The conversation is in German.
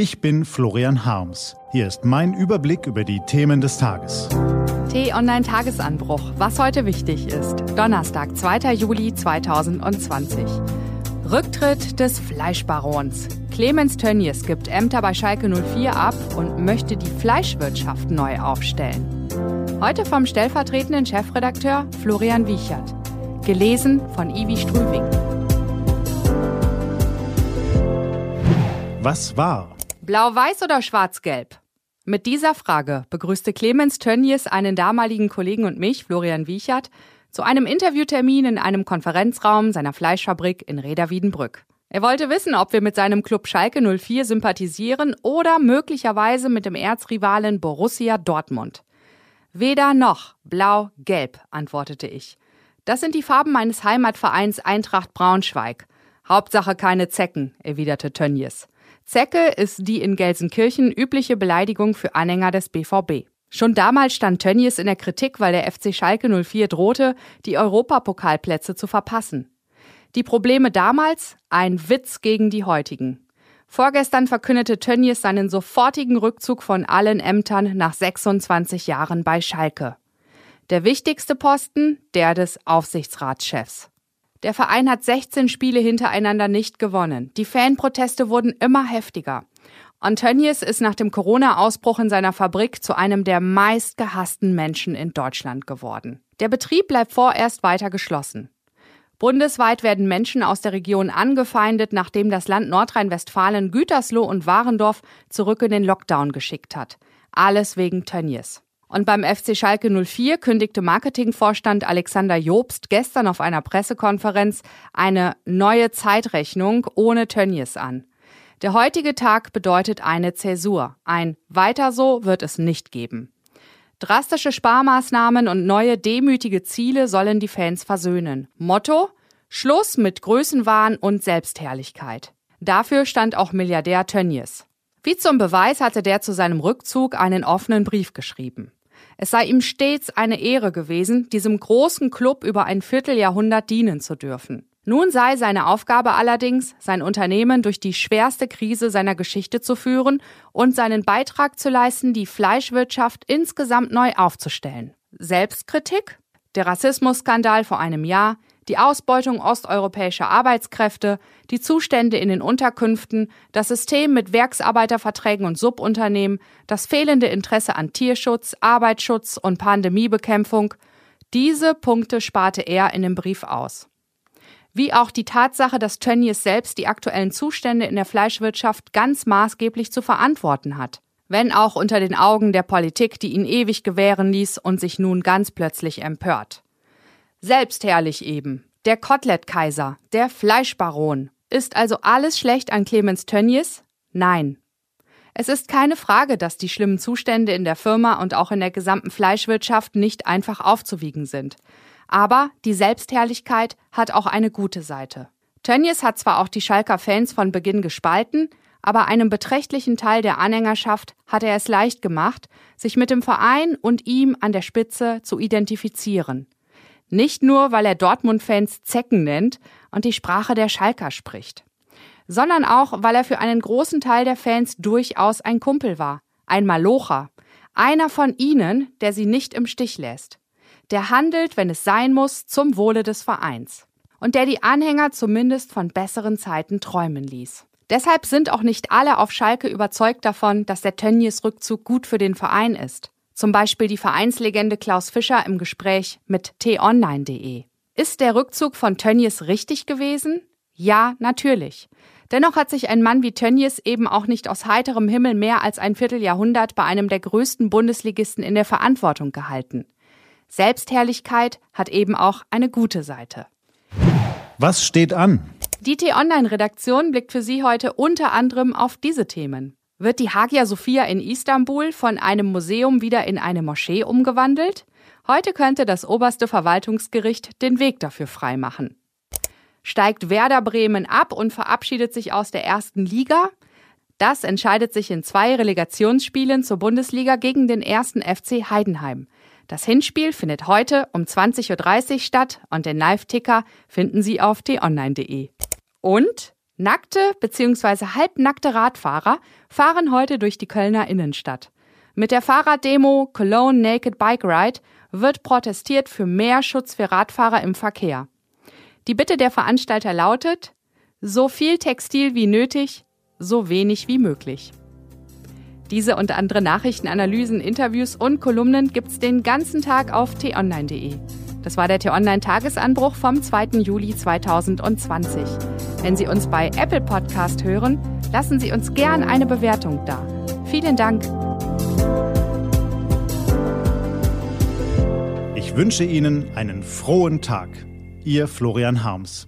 Ich bin Florian Harms. Hier ist mein Überblick über die Themen des Tages. T-Online Tagesanbruch. Was heute wichtig ist. Donnerstag, 2. Juli 2020. Rücktritt des Fleischbarons. Clemens Tönnies gibt Ämter bei Schalke 04 ab und möchte die Fleischwirtschaft neu aufstellen. Heute vom stellvertretenden Chefredakteur Florian Wiechert. Gelesen von Ivi Strüving. Was war? Blau-Weiß oder Schwarz-Gelb? Mit dieser Frage begrüßte Clemens Tönnies einen damaligen Kollegen und mich, Florian Wiechert, zu einem Interviewtermin in einem Konferenzraum seiner Fleischfabrik in Reda-Wiedenbrück. Er wollte wissen, ob wir mit seinem Club Schalke 04 sympathisieren oder möglicherweise mit dem Erzrivalen Borussia Dortmund. Weder noch, blau-gelb, antwortete ich. Das sind die Farben meines Heimatvereins Eintracht Braunschweig. Hauptsache keine Zecken, erwiderte Tönnies. Zecke ist die in Gelsenkirchen übliche Beleidigung für Anhänger des BVB. Schon damals stand Tönnies in der Kritik, weil der FC Schalke 04 drohte, die Europapokalplätze zu verpassen. Die Probleme damals? Ein Witz gegen die heutigen. Vorgestern verkündete Tönnies seinen sofortigen Rückzug von allen Ämtern nach 26 Jahren bei Schalke. Der wichtigste Posten, der des Aufsichtsratschefs. Der Verein hat 16 Spiele hintereinander nicht gewonnen. Die Fanproteste wurden immer heftiger. Antonius ist nach dem Corona-Ausbruch in seiner Fabrik zu einem der meistgehassten Menschen in Deutschland geworden. Der Betrieb bleibt vorerst weiter geschlossen. Bundesweit werden Menschen aus der Region angefeindet, nachdem das Land Nordrhein-Westfalen Gütersloh und Warendorf zurück in den Lockdown geschickt hat. Alles wegen Tönnies. Und beim FC Schalke 04 kündigte Marketingvorstand Alexander Jobst gestern auf einer Pressekonferenz eine neue Zeitrechnung ohne Tönnies an. Der heutige Tag bedeutet eine Zäsur. Ein Weiter so wird es nicht geben. Drastische Sparmaßnahmen und neue demütige Ziele sollen die Fans versöhnen. Motto? Schluss mit Größenwahn und Selbstherrlichkeit. Dafür stand auch Milliardär Tönnies. Wie zum Beweis hatte der zu seinem Rückzug einen offenen Brief geschrieben. Es sei ihm stets eine Ehre gewesen, diesem großen Club über ein Vierteljahrhundert dienen zu dürfen. Nun sei seine Aufgabe allerdings, sein Unternehmen durch die schwerste Krise seiner Geschichte zu führen und seinen Beitrag zu leisten, die Fleischwirtschaft insgesamt neu aufzustellen. Selbstkritik? Der Rassismusskandal vor einem Jahr, die Ausbeutung osteuropäischer Arbeitskräfte, die Zustände in den Unterkünften, das System mit Werksarbeiterverträgen und Subunternehmen, das fehlende Interesse an Tierschutz, Arbeitsschutz und Pandemiebekämpfung, diese Punkte sparte er in dem Brief aus. Wie auch die Tatsache, dass Tönnies selbst die aktuellen Zustände in der Fleischwirtschaft ganz maßgeblich zu verantworten hat. Wenn auch unter den Augen der Politik, die ihn ewig gewähren ließ und sich nun ganz plötzlich empört. Selbstherrlich eben. Der Kotelettkaiser, der Fleischbaron. Ist also alles schlecht an Clemens Tönnies? Nein. Es ist keine Frage, dass die schlimmen Zustände in der Firma und auch in der gesamten Fleischwirtschaft nicht einfach aufzuwiegen sind. Aber die Selbstherrlichkeit hat auch eine gute Seite. Tönnies hat zwar auch die Schalker Fans von Beginn gespalten, aber einem beträchtlichen Teil der Anhängerschaft hat er es leicht gemacht, sich mit dem Verein und ihm an der Spitze zu identifizieren. Nicht nur, weil er Dortmund-Fans Zecken nennt und die Sprache der Schalker spricht, sondern auch, weil er für einen großen Teil der Fans durchaus ein Kumpel war, ein Malocher, einer von ihnen, der sie nicht im Stich lässt, der handelt, wenn es sein muss, zum Wohle des Vereins und der die Anhänger zumindest von besseren Zeiten träumen ließ. Deshalb sind auch nicht alle auf Schalke überzeugt davon, dass der Tönnies Rückzug gut für den Verein ist. Zum Beispiel die Vereinslegende Klaus Fischer im Gespräch mit t-online.de. Ist der Rückzug von Tönnies richtig gewesen? Ja, natürlich. Dennoch hat sich ein Mann wie Tönnies eben auch nicht aus heiterem Himmel mehr als ein Vierteljahrhundert bei einem der größten Bundesligisten in der Verantwortung gehalten. Selbstherrlichkeit hat eben auch eine gute Seite. Was steht an? Die T-Online-Redaktion blickt für Sie heute unter anderem auf diese Themen. Wird die Hagia Sophia in Istanbul von einem Museum wieder in eine Moschee umgewandelt? Heute könnte das oberste Verwaltungsgericht den Weg dafür freimachen. Steigt Werder Bremen ab und verabschiedet sich aus der ersten Liga? Das entscheidet sich in zwei Relegationsspielen zur Bundesliga gegen den ersten FC Heidenheim. Das Hinspiel findet heute um 20.30 Uhr statt und den Live-Ticker finden Sie auf t-online.de. Und Nackte bzw. halbnackte Radfahrer fahren heute durch die Kölner Innenstadt. Mit der Fahrraddemo Cologne Naked Bike Ride wird protestiert für mehr Schutz für Radfahrer im Verkehr. Die Bitte der Veranstalter lautet, so viel Textil wie nötig, so wenig wie möglich. Diese und andere Nachrichtenanalysen, Interviews und Kolumnen gibt's den ganzen Tag auf t-online.de. Das war der T-Online-Tagesanbruch vom 2. Juli 2020. Wenn Sie uns bei Apple Podcast hören, lassen Sie uns gern eine Bewertung da. Vielen Dank. Ich wünsche Ihnen einen frohen Tag. Ihr Florian Harms.